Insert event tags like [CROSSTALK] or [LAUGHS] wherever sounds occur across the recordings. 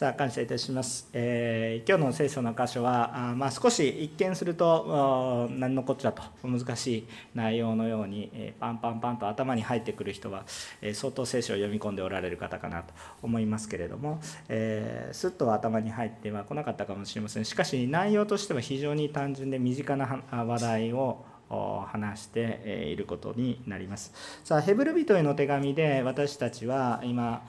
さあ感謝いたします、えー、今日の聖書の箇所はあ、まあ、少し一見すると何のこっちゃと難しい内容のように、えー、パンパンパンと頭に入ってくる人は、えー、相当聖書を読み込んでおられる方かなと思いますけれども、えー、すっと頭に入っては来なかったかもしれません。しかし内容としては非常に単純で身近な話題を話していることになります。さあヘブル人への手紙で私たちは今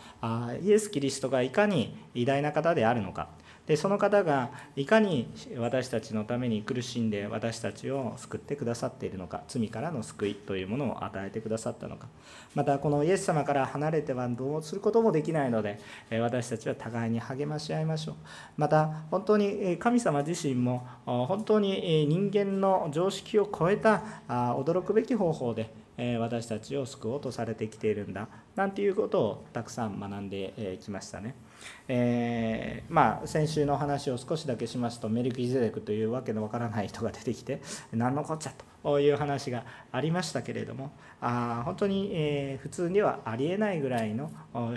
イエス・キリストがいかに偉大な方であるのかでその方がいかに私たちのために苦しんで私たちを救ってくださっているのか罪からの救いというものを与えてくださったのかまたこのイエス様から離れてはどうすることもできないので私たちは互いに励まし合いましょうまた本当に神様自身も本当に人間の常識を超えた驚くべき方法で私たちを救おうとされてきているんだなんていうことをたくさん学んできましたね。えー、まあ先週の話を少しだけしますとメルキゼデクというわけのわからない人が出てきて [LAUGHS] 何のこっちゃという話がありましたけれどもあ本当に、えー、普通にはありえないぐらいのこ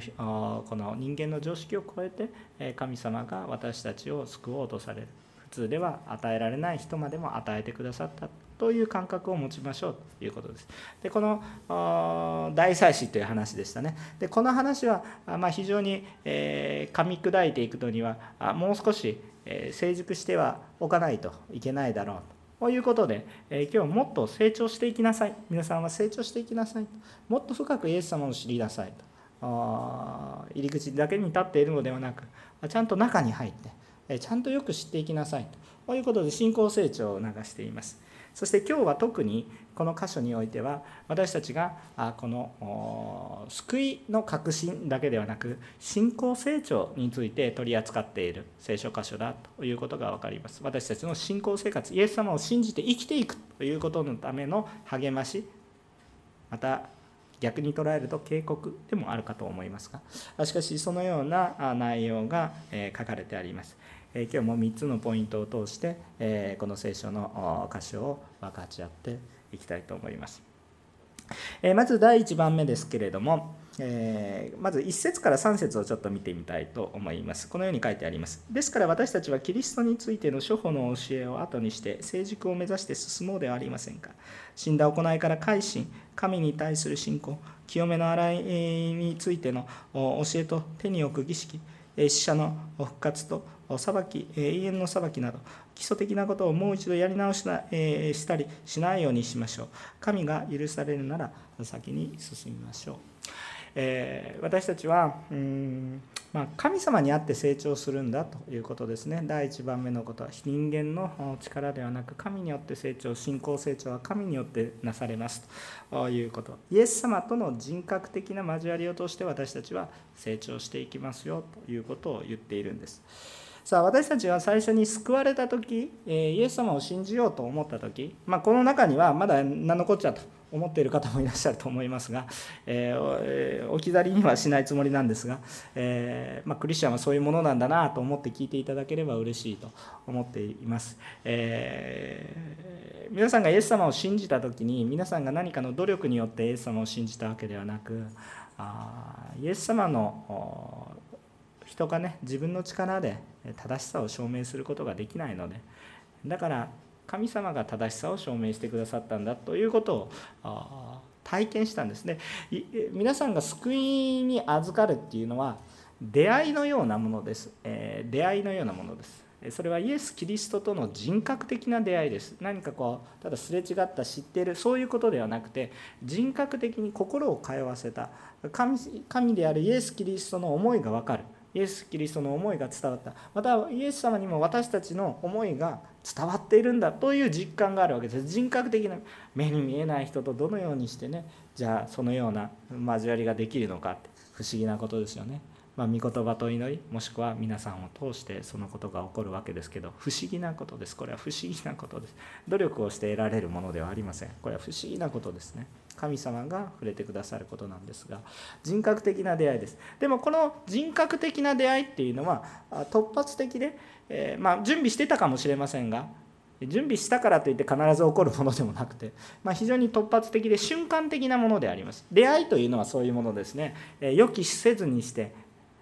の人間の常識を超えて神様が私たちを救おうとされる。普通では与えられない人までも与えてくださった。という感覚を持ちましょうということです。でこの大祭司という話でしたね。でこの話は、まあ、非常に、えー、噛み砕いていくのにはもう少し、えー、成熟してはおかないといけないだろうということで、えー、今日もっと成長していきなさい皆さんは成長していきなさいもっと深くイエス様を知りなさいと入り口だけに立っているのではなくちゃんと中に入ってえちゃんとよく知っていきなさいということで信仰成長を促しています。そして今日は特にこの箇所においては私たちがこの救いの確信だけではなく信仰成長について取り扱っている聖書箇所だということが分かります。私たちの信仰生活イエス様を信じて生きていくということのための励ましまた逆に捉えると警告でもあるかと思いますがしかしそのような内容が書かれてあります。今日も3つのポイントを通してこの聖書の箇所を分かち合っていきたいと思います。まず第1番目ですけれどもまず1節から3節をちょっと見てみたいと思います。このように書いてあります。ですから私たちはキリストについての諸法の教えを後にして成熟を目指して進もうではありませんか。死んだ行いから改心。神に対する信仰。清めの洗いについての教えと手に置く儀式。死者の復活と裁き永遠の裁きなど基礎的なことをもう一度やり直しな、えしたりしないようにしましょう。神が許されるなら先に進みましょう、えー、私たちはうんまあ、神様にあって成長するんだということですね。第1番目のことは人間の力ではなく神によって成長信仰成長は神によってなされますということ。イエス様との人格的な交わりを通して私たちは成長していきますよということを言っているんです。さあ私たちは最初に救われた時イエス様を信じようと思った時、まあ、この中にはまだ何のこっちゃと。思っている方もいらっしゃると思いますが、えー、置き去りにはしないつもりなんですが、えー、まあ、クリスチャンはそういうものなんだなと思って聞いていただければ嬉しいと思っています、えー、皆さんがイエス様を信じた時に皆さんが何かの努力によってイエス様を信じたわけではなくあイエス様の人がね自分の力で正しさを証明することができないのでだから神様が正しさを証明してくださったんだということを体験したんですね。皆さんが救いに預かるっていうのは出会いのようなものです、え、出会いのようなものです。それはイエス・キリストとの人格的な出会いです。何かこうただすれ違った知っているそういうことではなくて人格的に心を通わせた。神神であるイエス・キリストの思いが分かる。イエス・キリストの思いが伝わったまたイエス様にも私たちの思いが伝わっているんだという実感があるわけです人格的な目に見えない人とどのようにしてねじゃあそのような交わりができるのかって不思議なことですよね。まあ、御言葉と祈りもしくは皆さんを通してそのことが起こるわけですけど不思議なことです。これは不思議なことです。努力をして得られるものではありません。これは不思議なことですね。神様が触れてくださることなんですが人格的な出会いです。でもこの人格的な出会いっていうのは突発的で、えー、まあ、準備してたかもしれませんが準備したからといって必ず起こるものでもなくて、まあ、非常に突発的で瞬間的なものであります。出会いというのはそういうものですね、えー、予期せずにして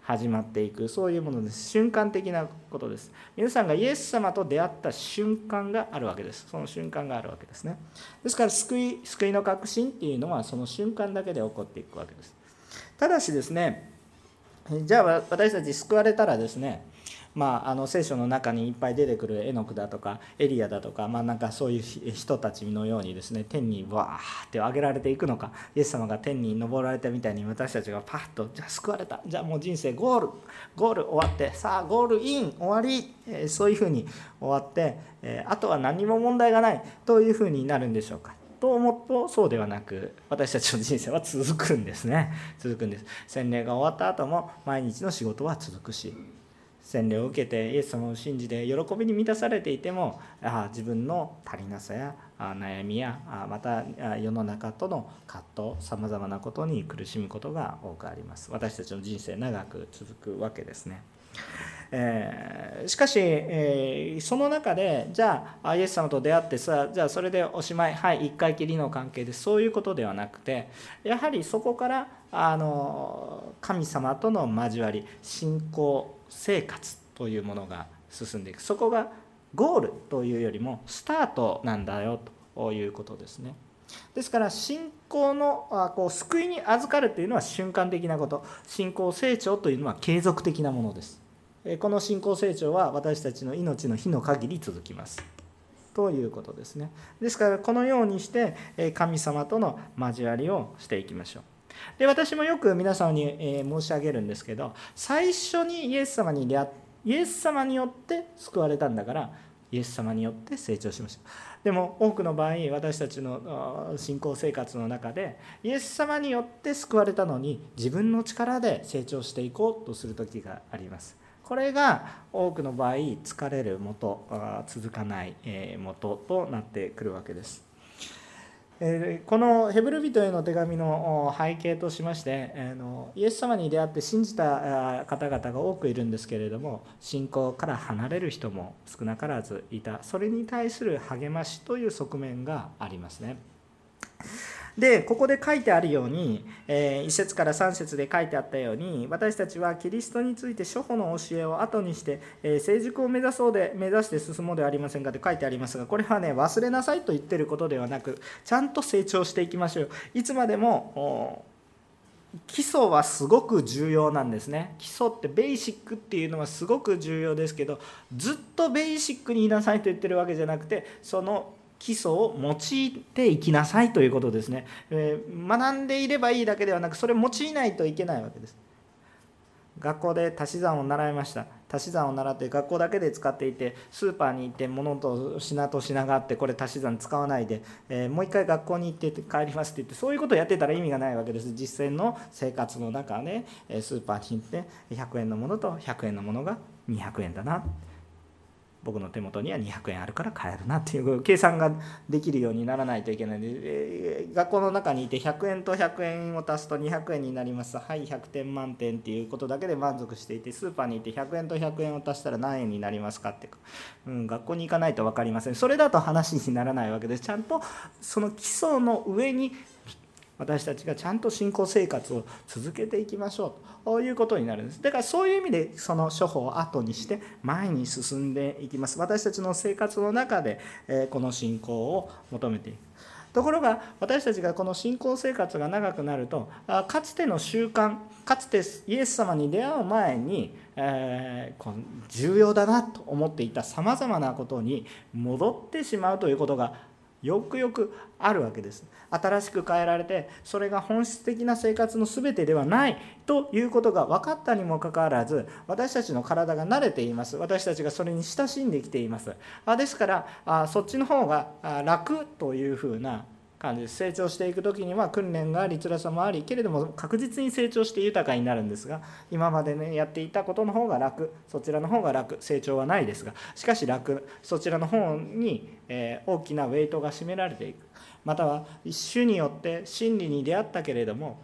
始まっていくそういうものです。瞬間的なことです。皆さんがイエス様と出会った瞬間があるわけです。その瞬間があるわけですね。ですから救い救いの確信っていうのはその瞬間だけで起こっていくわけです。ただしですねじゃあ私たち救われたらですねまあ、あの聖書の中にいっぱい出てくるエノクだとかエリアだとか、まあ、なんかそういう人たちのようにですね天にわーって上げられていくのかイエス様が天に昇られたみたいに私たちがパッとじゃあ救われたじゃあもう人生ゴールゴール終わってさあゴールイン終わり、えー、そういうふうに終わって、えー、あとは何も問題がないというふうになるんでしょうか。と思うとそうではなく私たちの人生は続くんですね続くんです洗礼が終わった後も毎日の仕事は続くし洗礼を受けてイエス様を信じて喜びに満たされていてもあ自分の足りなさやあ悩みやあまた世の中との葛藤さまざまなことに苦しむことが多くあります私たちの人生長く続くわけですね。えー、しかし、えー、その中でじゃあイエス様と出会ってさじゃあそれでおしまいはい一回きりの関係でそういうことではなくてやはりそこからあの神様との交わり信仰生活というものが進んでいく。そこがゴールというよりもスタートなんだよということですね。ですから信仰のこう救いに預かるというのは瞬間的なこと。信仰成長というのは継続的なものです。この信仰成長は私たちの命の日の限り続きます。ということですね。ですからこのようにして神様との交わりをしていきましょう。で私もよく皆様に、え申し上げるんですけど最初にイエス様に出会イエス様によって救われたんだからイエス様によって成長しました。でも多くの場合私たちの信仰生活の中でイエス様によって救われたのに自分の力で成長していこうとする時があります。これが多くの場合疲れるもと続かないもととなってくるわけです。このヘブル人への手紙の背景としましてイエス様に出会って信じた方々が多くいるんですけれども信仰から離れる人も少なからずいたそれに対する励ましという側面がありますね。でここで書いてあるように、えー、1節から3節で書いてあったように私たちはキリストについて諸法の教えを後にして、えー、成熟を目指そうで目指して進もうではありませんかって書いてありますがこれはね忘れなさいと言ってることではなくちゃんと成長していきましょう。いつまでも基礎はすごく重要なんですね。基礎ってベーシックっていうのはすごく重要ですけどずっとベーシックにいなさいと言ってるわけじゃなくてその基礎を用いていきなさいということですね、えー、学んでいればいいだけではなくそれを用いないといけないわけです。学校で足し算を習いました。足し算を習って学校だけで使っていてスーパーに行って物と品と品があってこれ足し算使わないで、えー、もう一回学校に行って帰りますって言ってそういうことをやってたら意味がないわけです。実践の生活の中で、ね、スーパーに行って100円のものと100円のものが200円だな。僕の手元には200円あるから買えるなっていう計算ができるようにならないといけないので、えー、学校の中にいて100円と100円を足すと200円になります。はい100点満点っていうことだけで満足していてスーパーにいて100円と100円を足したら何円になりますかって、うん、学校に行かないと分かりません。それだと話にならないわけです。ちゃんとその基礎の上に私たちがちゃんと信仰生活を続けていきましょうということになるんです。だからそういう意味でその処方を後にして前に進んでいきます。私たちの生活の中でこの信仰を求めていく。ところが私たちがこの信仰生活が長くなるとかつての習慣かつてイエス様に出会う前に、えー、重要だなと思っていたさまざまなことに戻ってしまうということがよくよくあるわけです。新しく変えられてそれが本質的な生活の全てではないということが分かったにもかかわらず私たちの体が慣れています。私たちがそれに親しんできています。ですからそっちの方が楽というふうな感じです成長していく時には訓練があり辛さもありけれども確実に成長して豊かになるんですが今までねやっていたことの方が楽そちらの方が楽成長はないですがしかし楽そちらの方に、えー大きなウェイトが占められていく。または種によって真理に出会ったけれども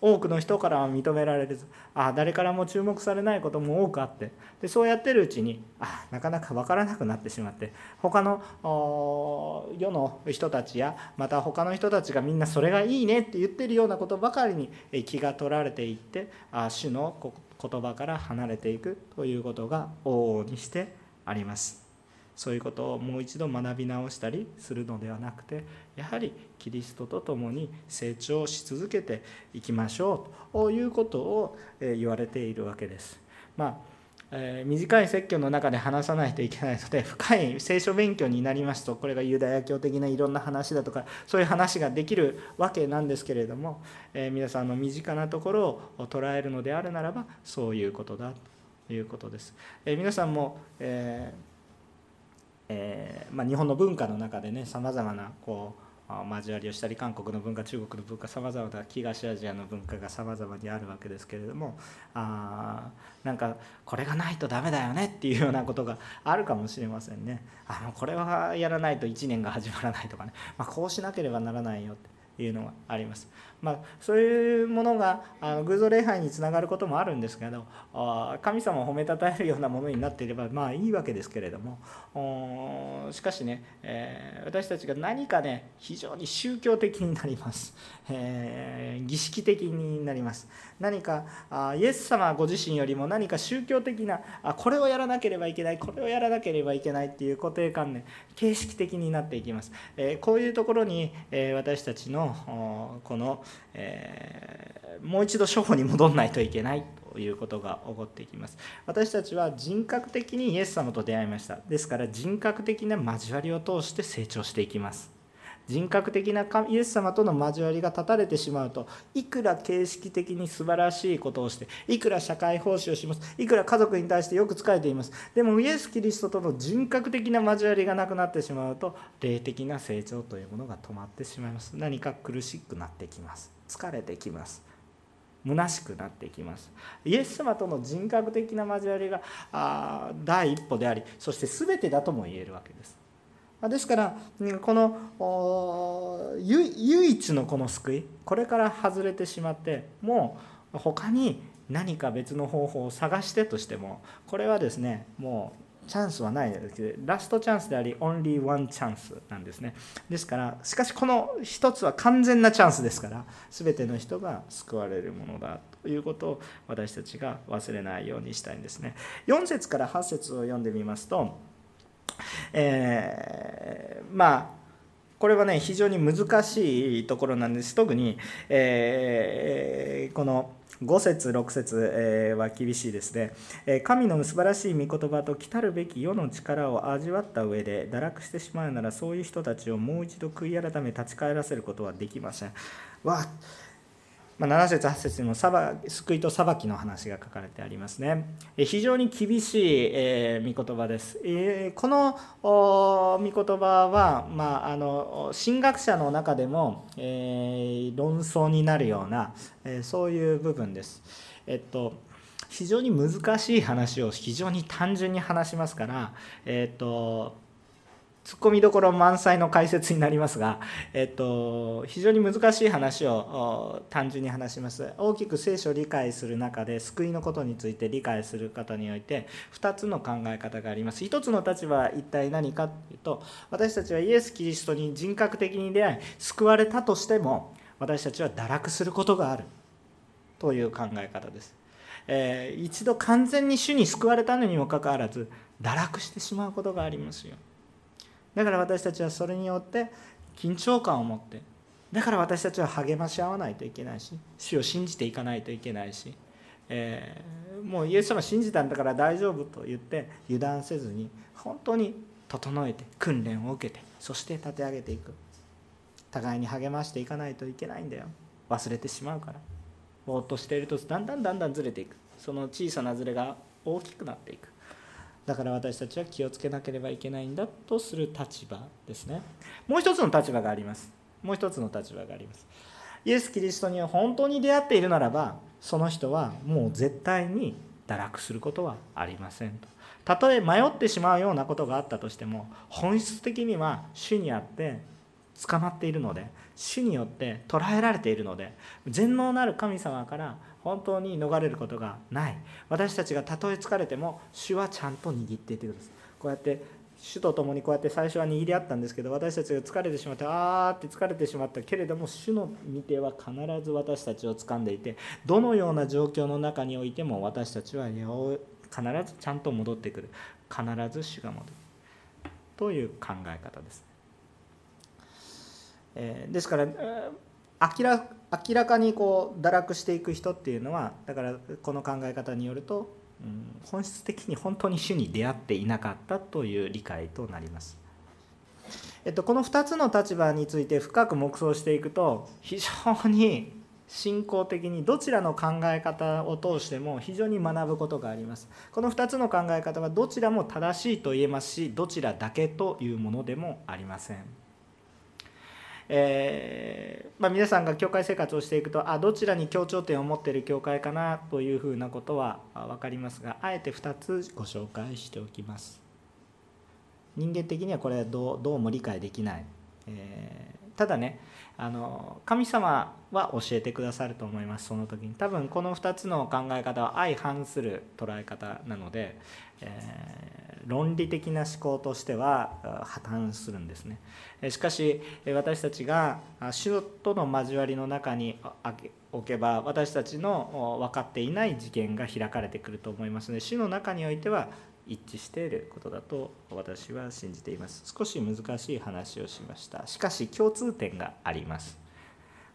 多くの人からは認められずあ誰からも注目されないことも多くあってでそうやってるうちにあなかなか分からなくなってしまって他の世の人たちやまた他の人たちがみんなそれがいいねって言ってるようなことばかりに気が取られていってあ主の言葉から離れていくということが往々にしてあります。そういうことをもう一度学び直したりするのではなくてやはりキリストと共に成長し続けていきましょうということを言われているわけです。まあえ、短い説教の中で話さないといけないので深い聖書勉強になりますとこれがユダヤ教的ないろんな話だとかそういう話ができるわけなんですけれども、え、皆さんの身近なところを捉えるのであるならばそういうことだということです。え、皆さんも、ええまあ、日本の文化の中でねさまざまなこう交わりをしたり韓国の文化中国の文化さまざまな東アジアの文化がさまざまにあるわけですけれどもあなんかこれがないとダメだよねっていうようなことがあるかもしれませんねあのこれはやらないと1年が始まらないとかね、まあ、こうしなければならないよっていうのがあります。まあ、そういうものがあの偶像礼拝につながることもあるんですけど神様を褒めたたえるようなものになっていればまあいいわけですけれどもしかしね、えー、私たちが何かね非常に宗教的になります、えー、儀式的になります。何かあイエス様ご自身よりも何か宗教的なあこれをやらなければいけないこれをやらなければいけないっていう固定観念形式的になっていきます、えー、こういうところに、え私たちのこのえー、もう一度初歩に戻んないといけないということが起こっていきます。私たちは人格的にイエス様と出会いました。ですから人格的な交わりを通して成長していきます。人格的なイエス様との交わりが断たれてしまうといくら形式的に素晴らしいことをしていくら社会奉仕をしますいくら家族に対してよく仕えていますでもイエス・キリストとの人格的な交わりがなくなってしまうと霊的な成長というものが止まってしまいます。何か苦しくなってきます。疲れてきます。虚しくなってきます。イエス様との人格的な交わりがあ第一歩でありそして全てだとも言えるわけです。ですからこの唯一のこの救いこれから外れてしまってもう他に何か別の方法を探してとしてもこれはですねもうチャンスはないですけどラストチャンスでありオンリーワンチャンスなんですね。ですからしかしこの一つは完全なチャンスですから全ての人が救われるものだということを私たちが忘れないようにしたいんですね。4節から8節を読んでみますとえー、まあこれはね非常に難しいところなんです。特に、えー、この5節6節、えは厳しいですね、え神の素晴らしい御言葉と来たるべき世の力を味わった上で堕落してしまうならそういう人たちをもう一度悔い改め立ち返らせることはできません。わまあ、7節8節にも救いと裁きの話が書かれてありますね。非常に厳しい、えー、御言葉です。えー、この御言葉は、まあ、あの神学者の中でも、えー、論争になるような、えそういう部分です。えっと非常に難しい話を非常に単純に話しますから、えっとツッコミどころ満載の解説になりますが、えっと、非常に難しい話を単純に話します。大きく聖書を理解する中で救いのことについて理解する方において2つの考え方があります。1つの立場は一体何かというと私たちはイエス・キリストに人格的に出会い救われたとしても私たちは堕落することがある。という考え方です、えー、一度完全に主に救われたのにもかかわらず堕落してしまうことがありますよ。だから私たちはそれによって緊張感を持ってだから私たちは励まし合わないといけないし主を信じていかないといけないし、えー、もうイエス様信じたんだから大丈夫と言って油断せずに本当に整えて訓練を受けてそして立て上げていく。互いに励ましていかないといけないんだよ。忘れてしまうから。ぼーっとしているとだんだんだんだんずれていく。その小さなずれが大きくなっていく。だから私たちは気をつけなければいけないんだとする立場ですね。もう一つの立場があります。もう一つの立場があります。イエス・キリストに本当に出会っているならばその人はもう絶対に堕落することはありませんと。たとえ迷ってしまうようなことがあったとしても本質的には主にあって捕まっているので主によって捉えられているので全能なる神様から本当に逃れることがない。私たちがたとえ疲れても主はちゃんと握っていてください。こうやって主と共にこうやって最初は握り合ったんですけど私たちが疲れてしまってあーって疲れてしまったけれども主の御手は必ず私たちを掴んでいてどのような状況の中においても私たちは必ずちゃんと戻ってくる。必ず主が戻る。という考え方です。えー、ですから明ら明らかにこう堕落していく人っていうのはだからこの考え方によるとうん、本質的に本当に主に出会っていなかったという理解となります。えっと、この2つの立場について深く黙想していくと非常に信仰的にどちらの考え方を通しても非常に学ぶことがあります。この2つの考え方はどちらも正しいと言えますしどちらだけというものでもありません。えー、まあ、皆さんが教会生活をしていくとあどちらに協調点を持っている教会かなというふうなことは分かりますがあえて2つご紹介しておきます。人間的にはこれどうどうも理解できない、え、ただねあの神様は教えてくださると思いますその時に。多分この2つの考え方は相反する捉え方なので、えー、論理的な思考としては破綻するんですね。しかし私たちが主との交わりの中に置けば私たちの分かっていない事件が開かれてくると思いますので主の中においては一致していることだと私は信じています。少し難しい話をしました。しかし共通点があります。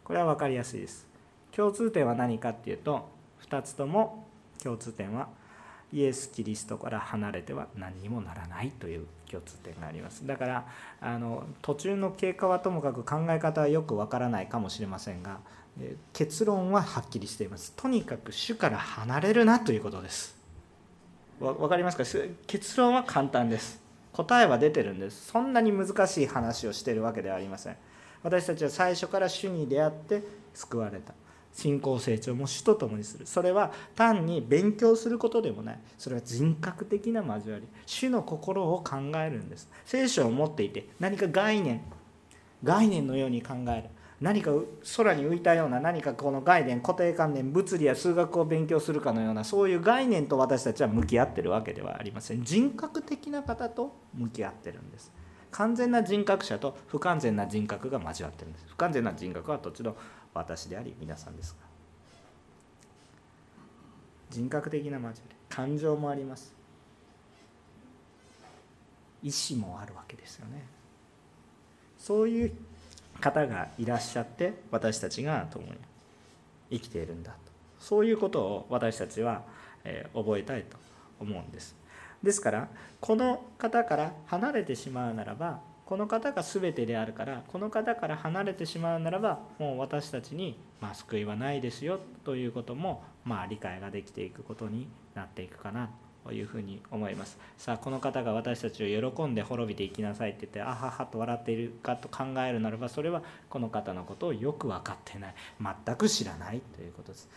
これは分かりやすいです。共通点は何かっていうと2つとも共通点はイエス・キリストから離れては何にもならないという共通点があります。だからあの途中の経過はともかく考え方はよくわからないかもしれませんが結論ははっきりしています。とにかく主から離れるなということです。分かりますか？結論は簡単です。答えは出てるんです。そんなに難しい話をしてるわけではありません。私たちは最初から主に出会って救われた。信仰成長も主と共にする。それは単に勉強することでもない。それは人格的な交わり。主の心を考えるんです。聖書を持っていて何か概念。概念のように考える。何か空に浮いたような何かこの概念固定観念物理や数学を勉強するかのようなそういう概念と私たちは向き合ってるわけではありません。人格的な方と向き合ってるんです。完全な人格者と不完全な人格が交わってるんです。不完全な人格はどっちの私であり皆さんですが人格的な交わり。感情もあります。意志もあるわけですよね。そういう方がいらっしゃって私たちが共に生きているんだと。そういうことを私たちは、え覚えたいと思うんです。ですからこの方から離れてしまうならばこの方が全てであるからこの方から離れてしまうならばもう私たちに、ま、救いはないですよということも、まあ、理解ができていくことになっていくかなと。というふうに思います。さあこの方が私たちを喜んで滅びていきなさいって言ってあははと笑っているかと考えるならばそれはこの方のことをよく分かってない。全く知らないということです。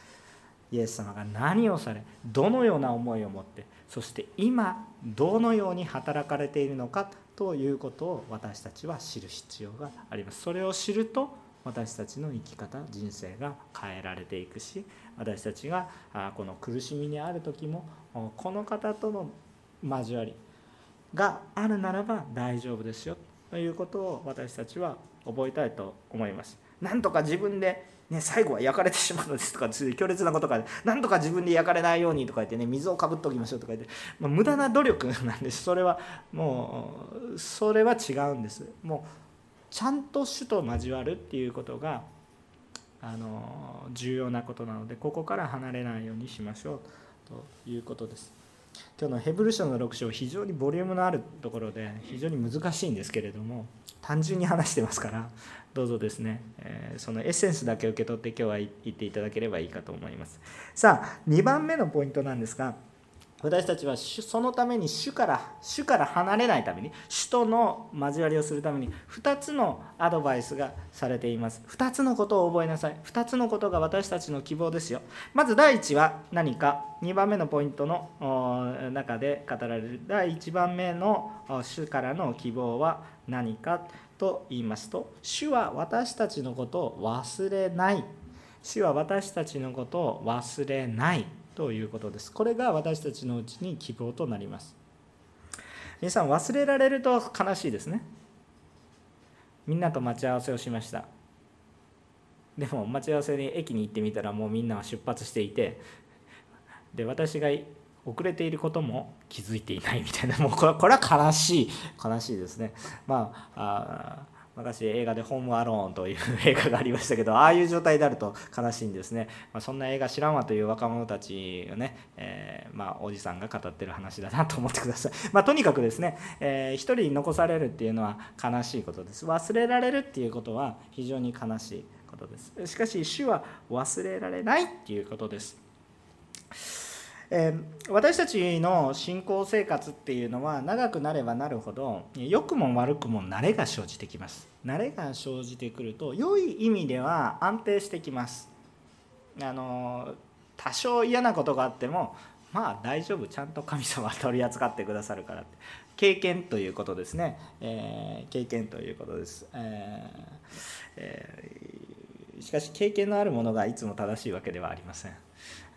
イエス様が何をされどのような思いを持ってそして今どのように働かれているのかということを私たちは知る必要があります。それを知ると私たちの生き方人生が変えられていくし私たちがこの苦しみにある時もこの方との交わりがあるならば大丈夫ですよということを私たちは覚えたいと思います。なんとか自分で、ね、最後は焼かれてしまうのですとか強烈なことがなんとか自分で焼かれないようにとか言ってね水をかぶっておきましょうとか言って、まあ、無駄な努力なんです。それはもうそれは違うんです。もうちゃんと主と交わるっていうことがあの重要なことなのでここから離れないようにしましょう。ということです。今日のヘブル書の6章非常にボリュームのあるところで非常に難しいんですけれども単純に話してますからどうぞですね、え、そのエッセンスだけ受け取って今日は言っていただければいいかと思いますさあ2番目のポイントなんですが私たちはそのために主から主から離れないために主との交わりをするために2つのアドバイスがされています。2つのことを覚えなさい。2つのことが私たちの希望ですよ。まず第1は何か。2番目のポイントの中で語られる。第1番目の主からの希望は何かと言いますと主は私たちのことを忘れない。主は私たちのことを忘れない。ということです。これが私たちのうちに希望となります。皆さん忘れられると悲しいですね。みんなと待ち合わせをしました。でも待ち合わせに駅に行ってみたらもうみんなは出発していてで私が遅れていることも気づいていないみたいな。もうこれこれは悲しい悲しいですね。まああ昔映画で「ホームアローン」という映画がありましたけどああいう状態であると悲しいんですね、まあ、そんな映画知らんわという若者たちをね、えー、まあ、おじさんが語ってる話だなと思ってください、[LAUGHS] まあ、とにかくですね、えー、一人残されるっていうのは悲しいことです。忘れられるっていうことは非常に悲しいことです。しかし主は忘れられないっていうことです。えー、私たちの信仰生活っていうのは長くなればなるほど良くも悪くも慣れが生じてきます。慣れが生じてくると良い意味では安定してきます。あの多少嫌なことがあってもまあ大丈夫。ちゃんと神様は取り扱ってくださるからって。経験ということですね、えー、経験ということです、えーえー、しかし経験のあるものがいつも正しいわけではありません。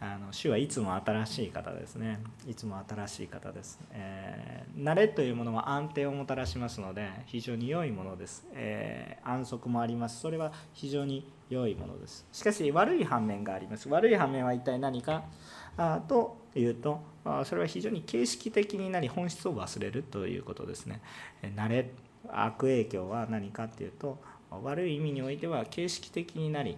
あの主はいつも新しい方ですね。いつも新しい方です、えー、慣れというものは安定をもたらしますので非常に良いものです、えー、安息もあります。それは非常に良いものです。しかし悪い反面があります。悪い反面は一体何か？あというとそれは非常に形式的になり本質を忘れるということですね。慣れ悪影響は何かっていうと悪い意味においては形式的になり、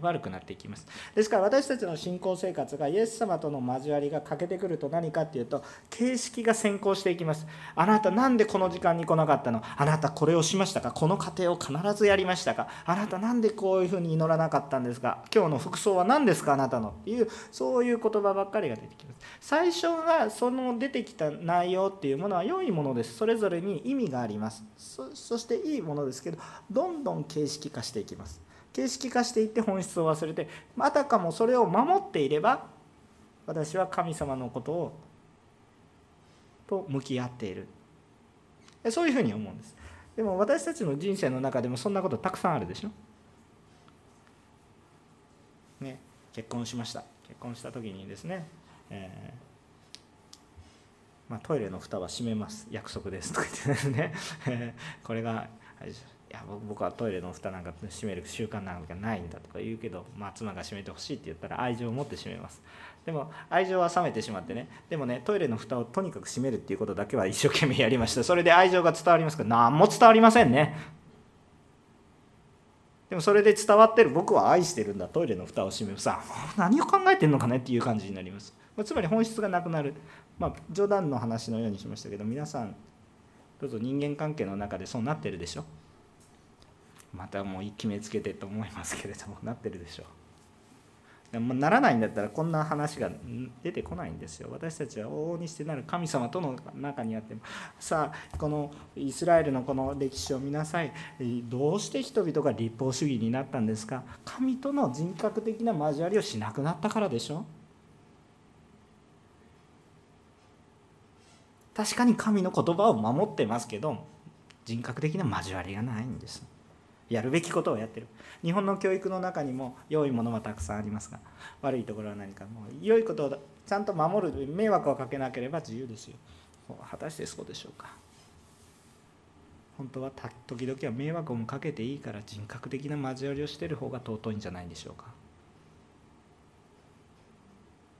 悪くなっていきます。ですから私たちの信仰生活がイエス様との交わりが欠けてくると何かっていうと形式が先行していきます。あなた何でこの時間に来なかったの？あなたこれをしましたか？この過程を必ずやりましたか？あなた何でこういうふうに祈らなかったんですか？今日の服装は何ですか？あなたの。っていうそういう言葉ばっかりが出てきます。最初がその出てきた内容っていうものは良いものです。それぞれに意味があります。そしていいものですけどどんどん形式化していきます。形式化していって本質を忘れてあたかもそれを守っていれば私は神様のことをと向き合っている。そういうふうに思うんです。でも私たちの人生の中でもそんなことたくさんあるでしょ。ね結婚しました。結婚した時にですね、えーまあ、トイレの蓋は閉めます。約束です。とか言ってですね。これがいや僕はトイレの蓋なんか閉める習慣なんかないんだとか言うけど、まあ、妻が閉めてほしいって言ったら愛情を持って閉めます。でも愛情は冷めてしまってね。でもねトイレの蓋をとにかく閉めるっていうことだけは一生懸命やりました。それで愛情が伝わりますか？ら何も伝わりませんね。でもそれで伝わってる。僕は愛してるんだ。トイレの蓋を閉めるさ何を考えてんのかねっていう感じになります。つまり本質がなくなる。まあ冗談の話のようにしましたけど皆さんどうぞ人間関係の中でそうなってるでしょ。またもう決めつけてと思いますけれどもなってるでしょう。でもならないんだったらこんな話が出てこないんですよ。私たちは往々にしてなる神様との中にあってもさあこのイスラエルのこの歴史を見なさい。どうして人々が立法主義になったんですか？神との人格的な交わりをしなくなったからでしょ？確かに神の言葉を守ってますけど人格的な交わりがないんです。やるべきことをやってる。日本の教育の中にも良いものはたくさんありますが悪いところは何かもう良いことをちゃんと守る迷惑をかけなければ自由ですよ。果たしてそうでしょうか。本当は時々は迷惑もかけていいから人格的な交わりをしてる方が尊いんじゃないでしょうか。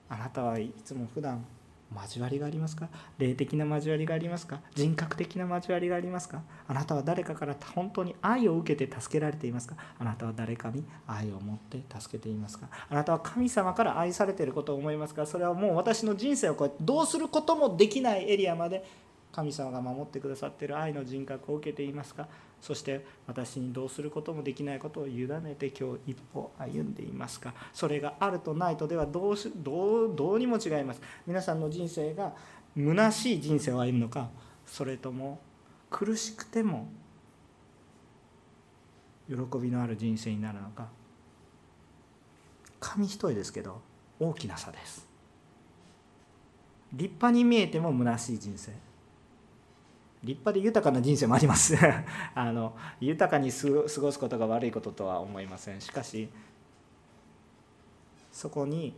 あなたはいつも普段交わりがありますか？霊的な交わりがありますか？人格的な交わりがありますか？あなたは誰かから本当に愛を受けて助けられていますか？あなたは誰かに愛を持って助けていますか？あなたは神様から愛されていることを思いますか？それはもう私の人生をこうやってどうすることもできないエリアまで神様が守ってくださっている愛の人格を受けていますか？そして私にどうすることもできないことを委ねて今日一歩歩んでいますか。それがあるとないとではどうしどうどうにも違います。皆さんの人生が虚しい人生を歩むのかそれとも苦しくても喜びのある人生になるのか。紙一重ですけど大きな差です。立派に見えても虚しい人生。立派で豊かな人生もあります。[LAUGHS] あの豊かに過ごすことが悪いこととは思いません。しかしそこに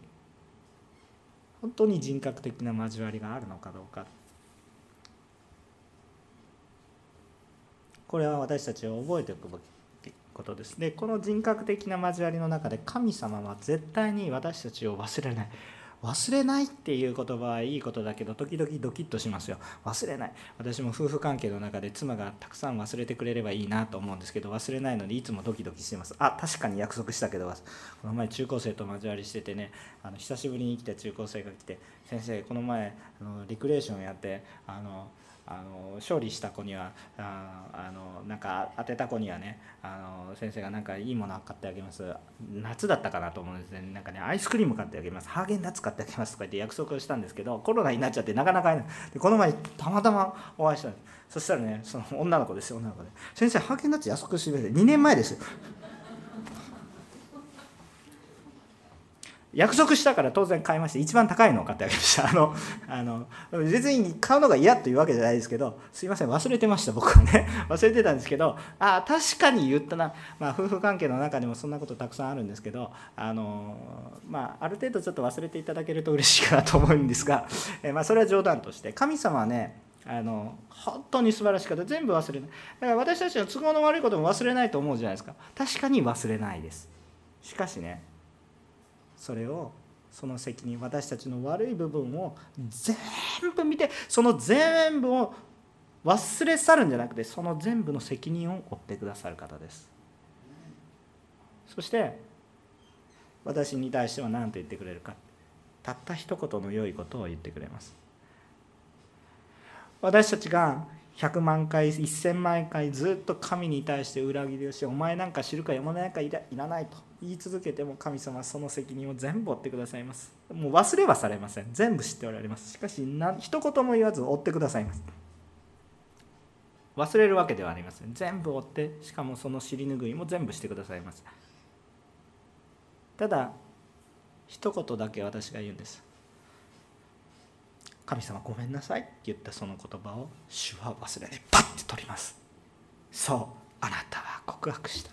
本当に人格的な交わりがあるのかどうか。これは私たちを覚えておくべきことです。でこの人格的な交わりの中で神様は絶対に私たちを忘れない。忘れないっていう言葉はいいことだけど時々ドキッとしますよ。忘れない。私も夫婦関係の中で妻がたくさん忘れてくれればいいなと思うんですけど忘れないのでいつもドキドキしてます。あ確かに約束したけどこの前中高生と交わりしててねあの久しぶりに来た中高生が来て先生この前あのリクレーションやってあのあの勝利した子にはああのなんか当てた子にはねあの先生がなんかいいもの買ってあげます。夏だったかなと思うんですね。なんかねアイスクリーム買ってあげます。ハーゲンダッツ買ってあげますとか言って約束をしたんですけどコロナになっちゃってなかなか会えない。でこの前たまたまお会いしたんです。そしたらねその女の子ですよ女の子で「先生ハーゲンダッツ約束してくれて2年前です。約束したから当然買いまして一番高いのを買ってあげました。あのあの別に買うのが嫌というわけじゃないですけどすいません忘れてました僕はね。[LAUGHS] 忘れてたんですけどああ確かに言ったな、まあ、夫婦関係の中でもそんなことたくさんあるんですけどあの、まあ、ある程度ちょっと忘れていただけると嬉しいかなと思うんですが、[LAUGHS] えまあ、それは冗談として神様はねあの本当に素晴らしかった。全部忘れない。だから私たちの都合の悪いことも忘れないと思うじゃないですか。確かに忘れないです。しかしねそれをその責任私たちの悪い部分を全部見てその全部を忘れ去るんじゃなくてその全部の責任を負ってくださる方です。そして私に対しては何と言ってくれるか。たった一言の良いことを言ってくれます。私たちが100万回1000万回ずっと神に対して裏切りをしてお前なんか知るか読まないかいらないと言い続けても神様はその責任を全部負ってくださいます。もう忘れはされません。全部知っておられます。しかし一言も言わず追ってくださいます。忘れるわけではありません。全部追ってしかもその尻拭いも全部してくださいます。ただ一言だけ私が言うんです。神様ごめんなさいって言ったその言葉を主は忘れてパッて取ります。そうあなたは告白した。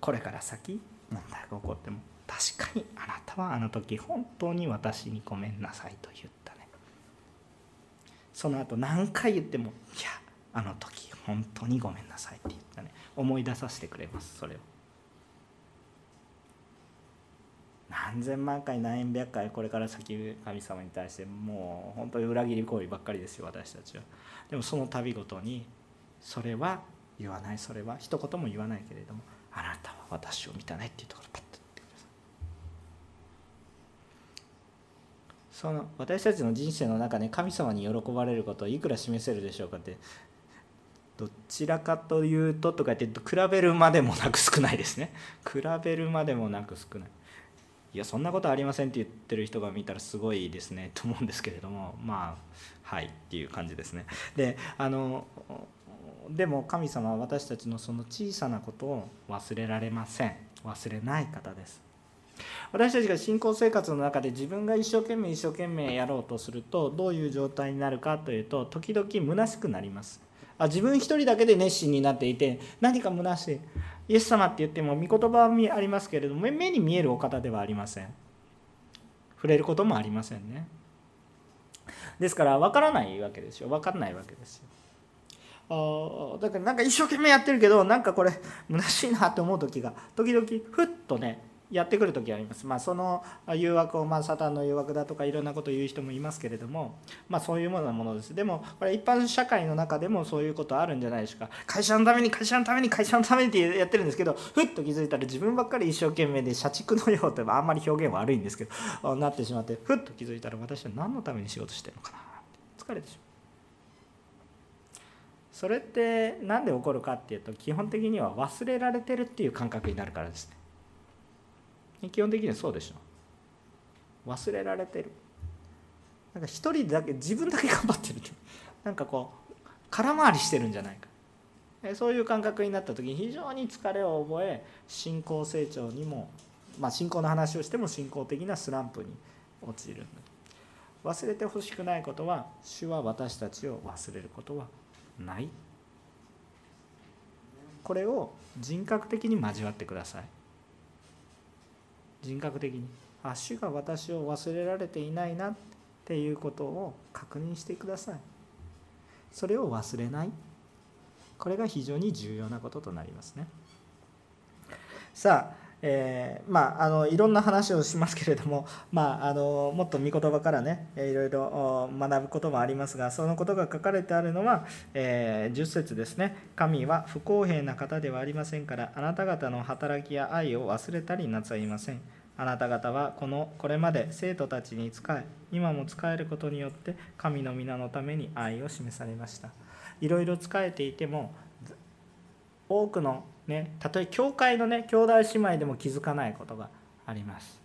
これから先問題が起こっても確かにあなたはあの時本当に私にごめんなさいと言ったね。その後何回言ってもいやあの時本当にごめんなさいって言ったね。思い出させてくれますそれを。何千万回何百回これから先神様に対してもう本当に裏切り行為ばっかりですよ私たちは。でもその度ごとにそれは言わない。それは一言も言わないけれどもあなたは私を見たねっていうところパッと言ってください。その私たちの人生の中で神様に喜ばれることをいくら示せるでしょうかってどちらかというととか言って比べるまでもなく少ないですね。比べるまでもなく少ない。いやそんなことありませんって言ってる人が見たらすごいですね [LAUGHS] と思うんですけれどもまあはいっていう感じですね。であのでも神様は私たちのその小さなことを忘れられません。忘れない方です。私たちが信仰生活の中で自分が一生懸命一生懸命やろうとするとどういう状態になるかというと時々虚しくなります。あ自分一人だけで熱心になっていて何か虚しい。イエス様って言っても御言葉はありますけれども目に見えるお方ではありません。触れることもありませんね。ですから分からないわけですよ。分かんないわけですよ。あだからなんか一生懸命やってるけどなんかこれ虚しいなって思う時が時々ふっとねやってくる時あります。まあ、その誘惑を、まあ、サタンの誘惑だとかいろんなことを言う人もいますけれども、まあ、そういうものなものです。でもこれ一般社会の中でもそういうことあるんじゃないでしょうか。会社のために会社のために会社のためにってやってるんですけどふっと気づいたら自分ばっかり一生懸命で社畜のようってあんまり表現悪いんですけどなってしまってふっと気づいたら私は何のために仕事してるのかなって疲れてしまう。それって何で起こるかっていうと基本的には忘れられてるっていう感覚になるからですね基本的にはそうでしょ。忘れられてる。なんか一人だけ自分だけ頑張ってるってなんかこう空回りしてるんじゃないか。そういう感覚になった時に非常に疲れを覚え信仰成長にもまあ信仰の話をしても信仰的なスランプに陥る。忘れてほしくないことは主は私たちを忘れることはない。これを人格的に交わってください。人格的に。あ主が私を忘れられていないなっていうことを確認してください。それを忘れない。これが非常に重要なこととなりますね。さあえー、まあ、あのいろんな話をしますけれども、まあ、あのもっと御言葉からねいろいろ学ぶこともありますがそのことが書かれてあるのは、えー、10節ですね。神は不公平な方ではありませんからあなた方の働きや愛を忘れたりなさいません。あなた方はこのこれまで生徒たちに仕え今も仕えることによって神の皆のために愛を示されました。いろいろ仕えていても多くのねたとえ教会のね兄弟姉妹でも気づかないことがあります。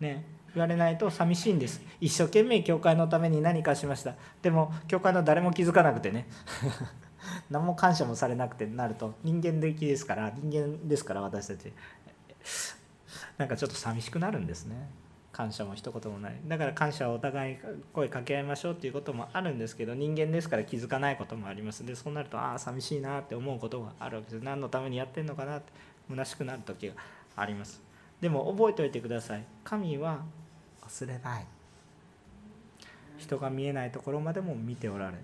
ね言われないと寂しいんです。一生懸命教会のために何かしました。でも教会の誰も気づかなくてね。[LAUGHS] 何も感謝もされなくてなると人間的ですから人間ですから私たち。なんかちょっと寂しくなるんですね。感謝も一言もない。だから感謝をお互い声かけ合いましょうっていうこともあるんですけど人間ですから気づかないこともあります。でそうなるとああ寂しいなって思うことがあるわけです。何のためにやってんのかなって虚しくなる時があります。でも覚えておいてください。神は忘れない。人が見えないところまでも見ておられ。る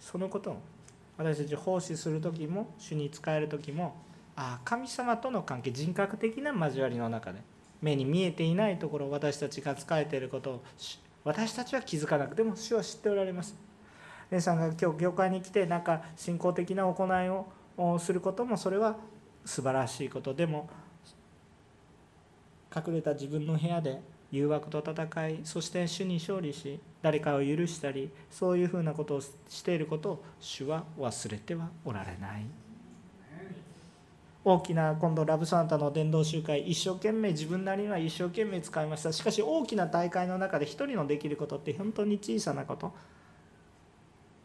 そのことを私たち奉仕する時も主に仕える時もあ神様との関係人格的な交わりの中で目に見えていないところ私たちが仕えていることを私たちは気づかなくても主は知っておられます。皆さんが今日教会に来てなんか信仰的な行いをすることもそれは素晴らしいこと。でも隠れた自分の部屋で誘惑と戦いそして主に勝利し誰かを許したりそういうふうなことをしていることを主は忘れてはおられない。大きな今度ラブサンタの伝道集会一生懸命自分なりには一生懸命使いました。しかし大きな大会の中で一人のできることって本当に小さなこと。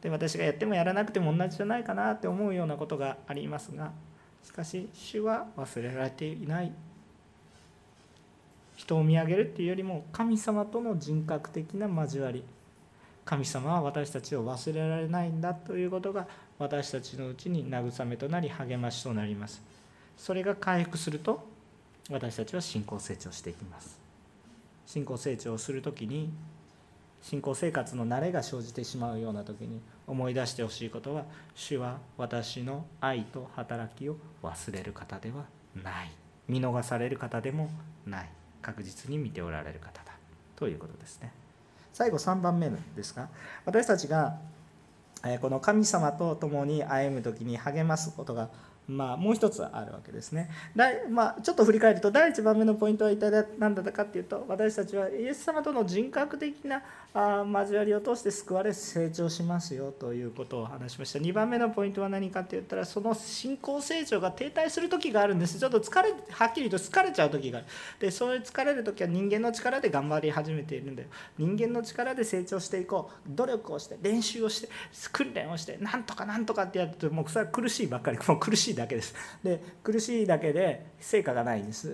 で私がやってもやらなくても同じじゃないかなって思うようなことがありますがしかし主は忘れられていない。人を見上げるっていうよりも神様との人格的な交わり。神様は私たちを忘れられないんだということが私たちのうちに慰めとなり励ましとなります。それが回復すると私たちは信仰成長していきます。信仰成長をする時に信仰生活の慣れが生じてしまうような時に思い出してほしいことは主は私の愛と働きを忘れる方ではない。見逃される方でもない。確実に見ておられる方だ。ということですね。最後3番目ですが私たちがこの神様と共に歩む時に励ますことがまあ、もう一つあるわけですね。まあ、ちょっと振り返ると第1番目のポイントは一体何だったかっていうと私たちはイエス様との人格的なあ交わりを通して救われ成長しますよということを話しました。2番目のポイントは何かって言ったらその信仰成長が停滞する時があるんです。ちょっと疲れはっきりと疲れちゃう時がある。でそういう疲れる時は人間の力で頑張り始めているんだよ。人間の力で成長していこう。努力をして練習をして訓練をしてなんとかなんとかってやるともうそれは苦しいばっかり。もう苦しいだけです。で苦しいだけで成果がないんです。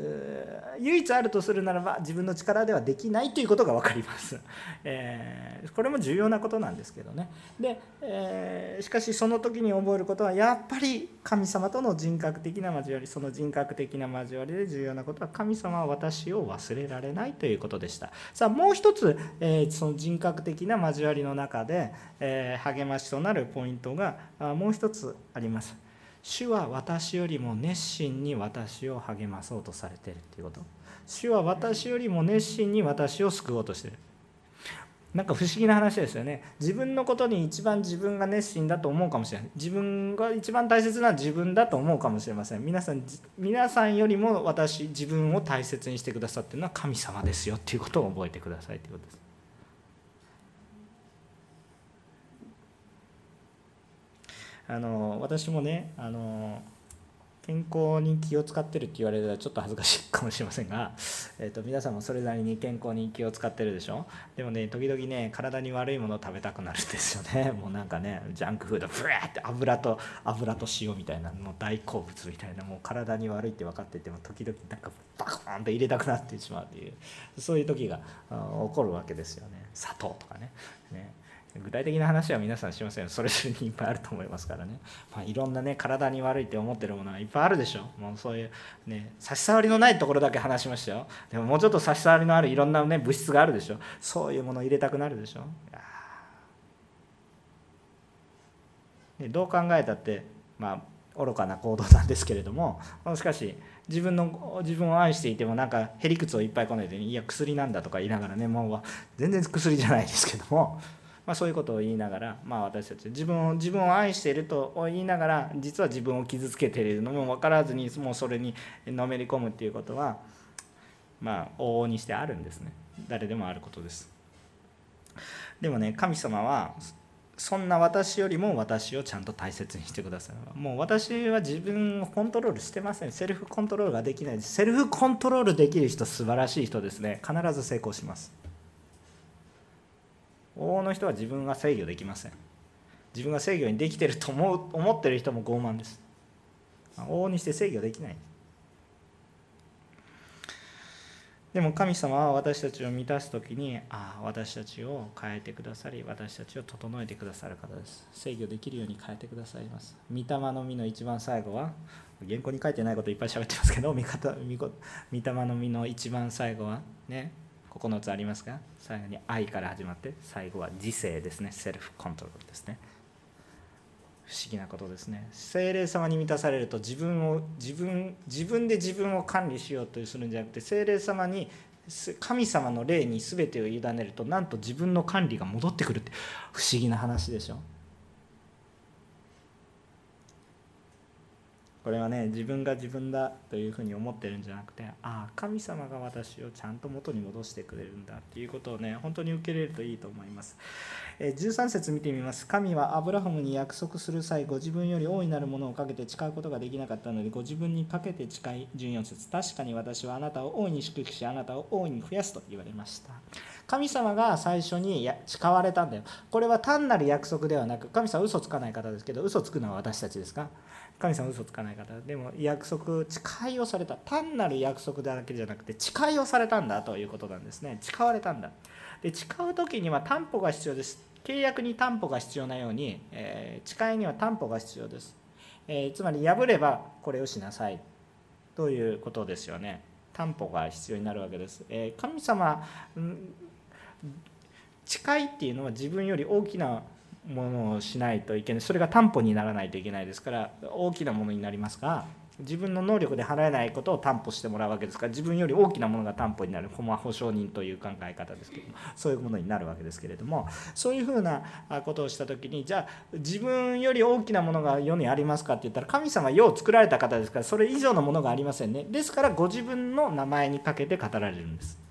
唯一あるとするならば自分の力ではできないということが分かります、[LAUGHS] えー、これも重要なことなんですけどね。で、えー、しかしその時に覚えることはやっぱり神様との人格的な交わりその人格的な交わりで重要なことは神様は私を忘れられないということでした。さあもう一つ、えー、その人格的な交わりの中で、え励ましとなるポイントがもう一つあります。主は私よりも熱心に私を励まそうとされているっていうこと。主は私よりも熱心に私を救おうとしている。なんか不思議な話ですよね。自分のことに一番自分が熱心だと思うかもしれない。自分が一番大切な自分だと思うかもしれません。皆さん皆さんよりも私自分を大切にしてくださってるのは神様ですよっていうことを覚えてくださいということです。あの私もねあの健康に気を使ってるって言われたらちょっと恥ずかしいかもしれませんが、[LAUGHS] えーと、皆さんもそれなりに健康に気を使ってるでしょ？でもね時々ね体に悪いものを食べたくなるんですよね。[LAUGHS] もうなんかねジャンクフードブーって油と油と塩みたいなもう大好物みたいなもう体に悪いって分かってても時々なんかバコーンと入れたくなってしまうっていうそういう時が起こるわけですよね。砂糖とかね。ね。具体的な話は皆さんしません。それぞれにいっぱいあると思いますからね、まあ、いろんなね体に悪いって思ってるものはいっぱいあるでしょ。もうそういうね差し障りのないところだけ話しましたよ。でももうちょっと差し障りのあるいろんなね物質があるでしょ。そういうものを入れたくなるでしょ。でどう考えたってまあ愚かな行動なんですけれどもしかし自分の自分を愛していてもなんかへりくつをいっぱいこねて、いや薬なんだとか言いながらねもう全然薬じゃないですけども、まあ、そういうことを言いながら、まあ、私たち自分を自分を愛していると言いながら実は自分を傷つけているのも分からずにもうそれにのめり込むっていうことはまあ往々にしてあるんですね。誰でもあることです。でもね神様はそんな私よりも私をちゃんと大切にしてくださいもう私は自分をコントロールしてません。セルフコントロールができない。セルフコントロールできる人素晴らしい人ですね。必ず成功します。往々の人は自分が制御できません。自分が制御にできてると思う思ってる人も傲慢です。往々にして制御できない。でも神様は私たちを満たす時にああ私たちを変えてくださり私たちを整えてくださる方です。制御できるように変えてくださいます。御霊の実の一番最後は原稿に書いてないこといっぱい喋ってますけど御方御霊の実の一番最後はね9つありますが最後に愛から始まって最後は自制ですね。セルフコントロールですね。不思議なことですね。精霊様に満たされると自分を自分自分で自分を管理しようとするんじゃなくて精霊様に神様の霊に全てを委ねるとなんと自分の管理が戻ってくるって不思議な話でしょ？これはね自分が自分だというふうに思ってるんじゃなくてああ神様が私をちゃんと元に戻してくれるんだっていうことをね本当に受け入れるといいと思います。13節見てみます。神はアブラハムに約束する際ご自分より大いなるものをかけて誓うことができなかったのでご自分にかけて誓い14節。確かに私はあなたを大いに祝福しあなたを大いに増やすと言われました。神様が最初に誓われたんだよ。これは単なる約束ではなく神様は嘘つかない方ですけど嘘つくのは私たちですか？神様嘘つかない方でも約束誓いをされた。単なる約束だけじゃなくて誓いをされたんだということなんですね。誓われたんだ。で誓う時には担保が必要です。契約に担保が必要なように、えー、誓いには担保が必要です、えー、つまり破ればこれをしなさいということですよね。担保が必要になるわけです、えー、神様誓いっていうのは自分より大きなものをしないといけない。それが担保にならないといけないですから大きなものになりますが自分の能力で払えないことを担保してもらうわけですから自分より大きなものが担保になるここは保証人という考え方ですけどもそういうものになるわけですけれどもそういうふうなことをした時にじゃあ自分より大きなものが世にありますかって言ったら神様は世を作られた方ですからそれ以上のものがありませんね。ですからご自分の名前にかけて語られるんです。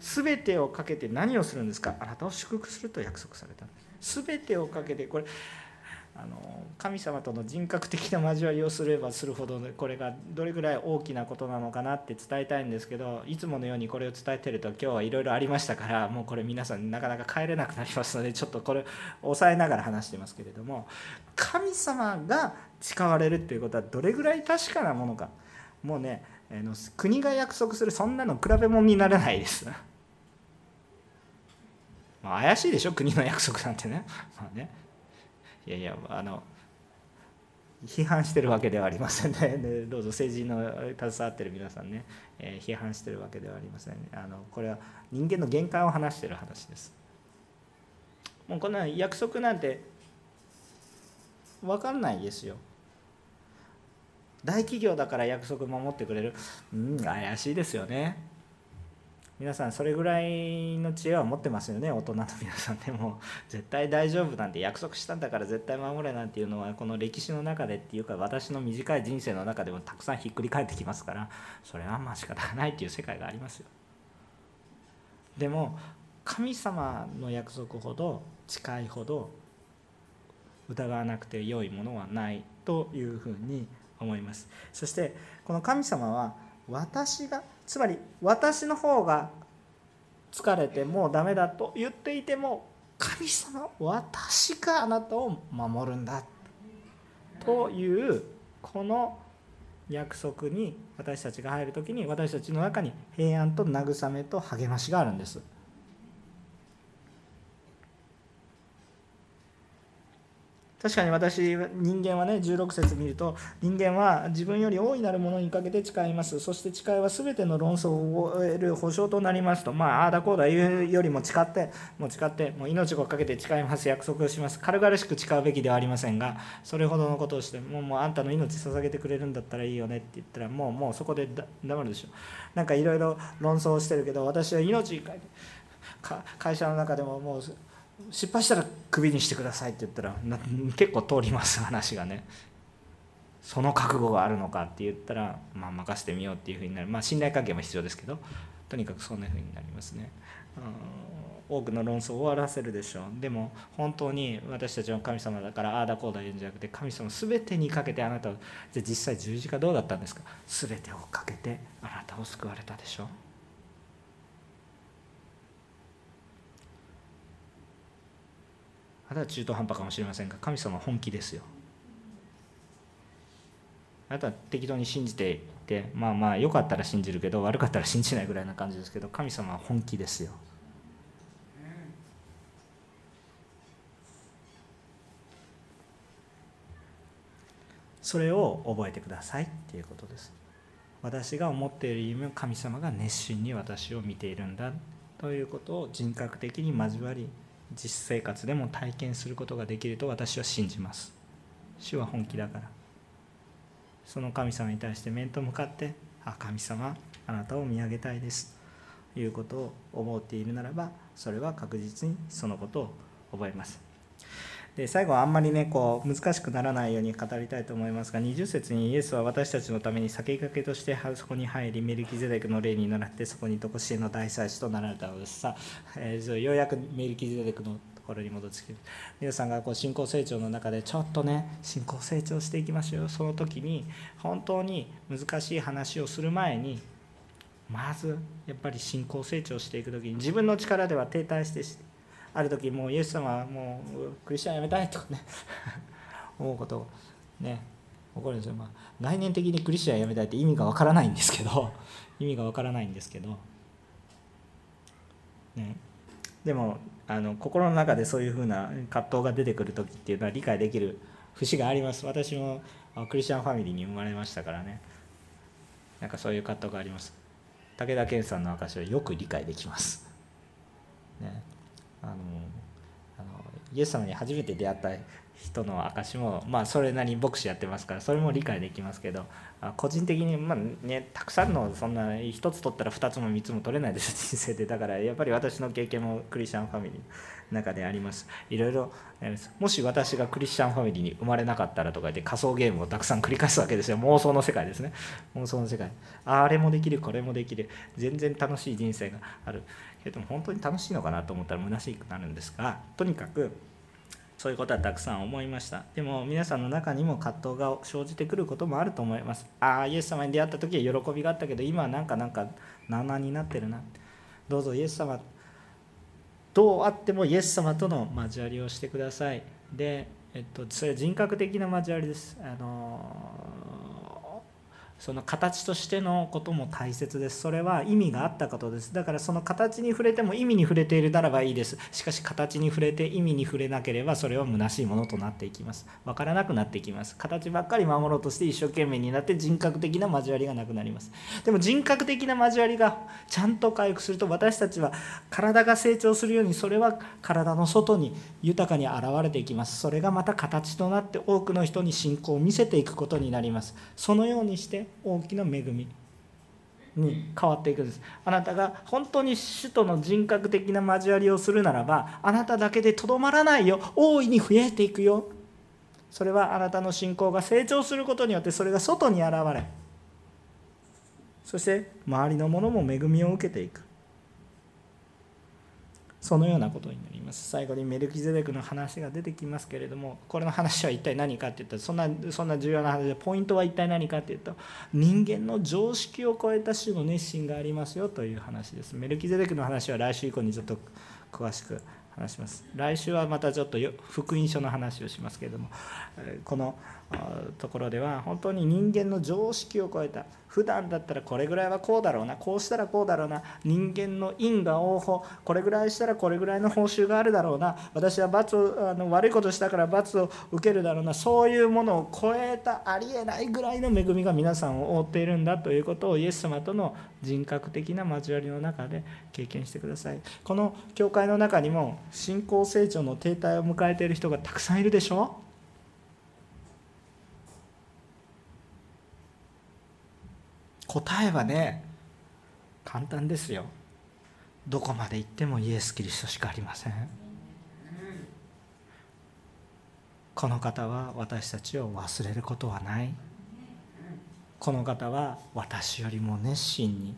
全てをかけて何をするんですか？あなたを祝福すると約束された全てをかけてこれあの神様との人格的な交わりをすればするほどこれがどれぐらい大きなことなのかなって伝えたいんですけどいつものようにこれを伝えてると今日はいろいろありましたからもうこれ皆さんなかなか帰れなくなりますのでちょっとこれ抑えながら話してますけれども神様が誓われるっていうことはどれぐらい確かなものか。もうね国が約束するそんなの比べ物にならないです。まあ、怪しいでしょ国の約束なんてね, [LAUGHS] まあね。いやいやあの批判してるわけではありませんね。で [LAUGHS] どうぞ政治の携わってる皆さんね、えー、批判してるわけではありません、あのこれは人間の限界を話してる話です。もうこんな約束なんて分かんないですよ。大企業だから約束守ってくれる。うん怪しいですよね。皆さんそれぐらいの知恵は持ってますよね。大人の皆さんでも。絶対大丈夫なんて約束したんだから絶対守れなんていうのはこの歴史の中でっていうか私の短い人生の中でもたくさんひっくり返ってきますからそれはまあ仕方がないっていう世界がありますよ。でも神様の約束ほど近いほど疑わなくて良いものはないというふうに思いますそしてこの神様は私がつまり私の方が疲れてもうダメだと言っていても神様私があなたを守るんだというこの約束に私たちが入る時に私たちの中に平安と慰めと励ましがあるんです。確かに私人間はね16節見ると人間は自分より大いなるものにかけて誓います。そして誓いは全ての論争を終える保証となりますと。まあああだこうだ言うよりも誓ってもう誓ってもう命をかけて誓います。約束をします。軽々しく誓うべきではありませんがそれほどのことをしてもうもうあんたの命捧げてくれるんだったらいいよねって言ったらもうもうそこで黙るでしょ。なんかいろいろ論争してるけど私は命か会社の中でももう失敗したらクビにしてくださいって言ったら結構通ります話がね。その覚悟があるのかって言ったら、まあ、任せてみようっていうふうになる。まあ信頼関係も必要ですけどとにかくそんなふうになりますね。多くの論争を終わらせるでしょう。でも本当に私たちは神様だからああだこうだ言うんじゃなくて神様全てにかけてあなたをじゃ実際十字架どうだったんですか？全てをかけてあなたを救われたでしょう。あなたは中途半端かもしれませんが神様は本気ですよ。あなたは適当に信じていてまあまあ良かったら信じるけど悪かったら信じないぐらいな感じですけど神様は本気ですよ。それを覚えてくださいっていうことです。私が思っている夢を神様が熱心に私を見ているんだということを人格的に交わり実生活でも体験することができると私は信じます。主は本気だから。その神様に対して面と向かって「あ神様あなたを見上げたいです」ということを思っているならばそれは確実にそのことを覚えます。で最後はあんまりねこう難しくならないように語りたいと思いますが20節にイエスは私たちのために先駆けとしてそこに入りメルキゼデクの霊に倣ってそこに常しえの大祭司となられたのです。さ、えー、ようやくメルキゼデクのところに戻ってきて皆さんがこう信仰成長の中でちょっとね信仰成長していきましょうその時に本当に難しい話をする前にまずやっぱり信仰成長していく時に自分の力では停滞してある時もうイエス様はもうクリスチャンやめたいとかね思うことね起こるんですよ、まあ、概念的にクリスチャンやめたいって意味がわからないんですけど [LAUGHS] 意味がわからないんですけど、ね、でもあの心の中でそういうふうな葛藤が出てくる時っていうのは理解できる節があります。私もクリスチャンファミリーに生まれましたからね。なんかそういう葛藤があります。武田健さんの証はよく理解できます、ね、あのあのイエス様に初めて出会った人の証もまあそれなりに牧師やってますからそれも理解できますけど個人的にまあねたくさんのそんな1つ取ったら2つも3つも取れないです人生でだからやっぱり私の経験もクリスチャンファミリーの中であります。いろいろもし私がクリスチャンファミリーに生まれなかったらとかで仮想ゲームをたくさん繰り返すわけですよ。妄想の世界ですね。妄想の世界。あれもできるこれもできる。全然楽しい人生がある。けども本当に楽しいのかなと思ったら虚しくなるんですがとにかくそういうことはたくさん思いました。でも皆さんの中にも葛藤が生じてくることもあると思います。ああイエス様に出会った時は喜びがあったけど今はなんかなんかな々になってるな。どうぞイエス様どうあってもイエス様との交わりをしてください。で、えっと、それは人格的な交わりです。あのその形としてのことも大切です。それは意味があったことです。だからその形に触れても意味に触れているならばいいです。しかし形に触れて意味に触れなければそれは虚しいものとなっていきます。分からなくなっていきます。形ばっかり守ろうとして一生懸命になって人格的な交わりがなくなります。でも人格的な交わりがちゃんと回復すると私たちは体が成長するようにそれは体の外に豊かに現れていきます。それがまた形となって多くの人に信仰を見せていくことになります。そのようにして大きな恵みに変わっていくんです。あなたが本当に主との人格的な交わりをするならばあなただけでとどまらないよ。大いに増えていくよ。それはあなたの信仰が成長することによってそれが外に現れそして周りのものも恵みを受けていく。そのようなことになります。最後にメルキゼデクの話が出てきますけれどもこれの話は一体何かっていったらそんなそんな重要な話でポイントは一体何かっていうと人間の常識を超えた種の熱心がありますよという話です。メルキゼデクの話は来週以降にちょっと詳しく話します。来週はまたちょっと福音書の話をしますけれどもこのところでは本当に人間の常識を超えた。普段だったらこれぐらいはこうだろうな。こうしたらこうだろうな。人間の因果応報。これぐらいしたらこれぐらいの報酬があるだろうな。私は罰をあの悪いことしたから罰を受けるだろうな。そういうものを超えたありえないぐらいの恵みが皆さんを覆っているんだということをイエス様との人格的な交わりの中で経験してください。この教会の中にも信仰成長の停滞を迎えている人がたくさんいるでしょ答えはね簡単ですよ。どこまで行ってもイエス・キリストしかありません。この方は私たちを忘れることはない。この方は私よりも熱心に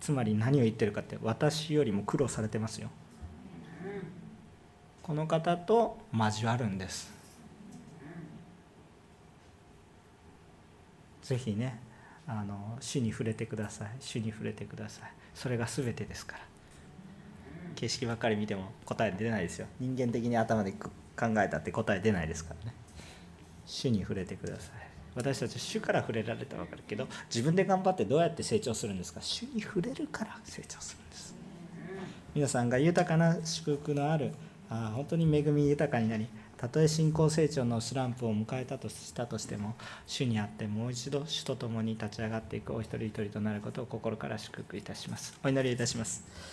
つまり何を言ってるかって私よりも苦労されてますよ。この方と交わるんです。ぜひねあの主に触れてください。主に触れてください。それが全てですから。景色ばっかり見ても答え出ないですよ。人間的に頭で考えたって答え出ないですからね。主に触れてください。私たちは主から触れられたら分かるけど自分で頑張ってどうやって成長するんですか？主に触れるから成長するんです。皆さんが豊かな祝福のあるあ本当に恵み豊かになりたとえ信仰成長のスランプを迎えたとしたとしても主にあってもう一度主と共に立ち上がっていくお一人一人となることを心から祝福いたします。お祈りいたします。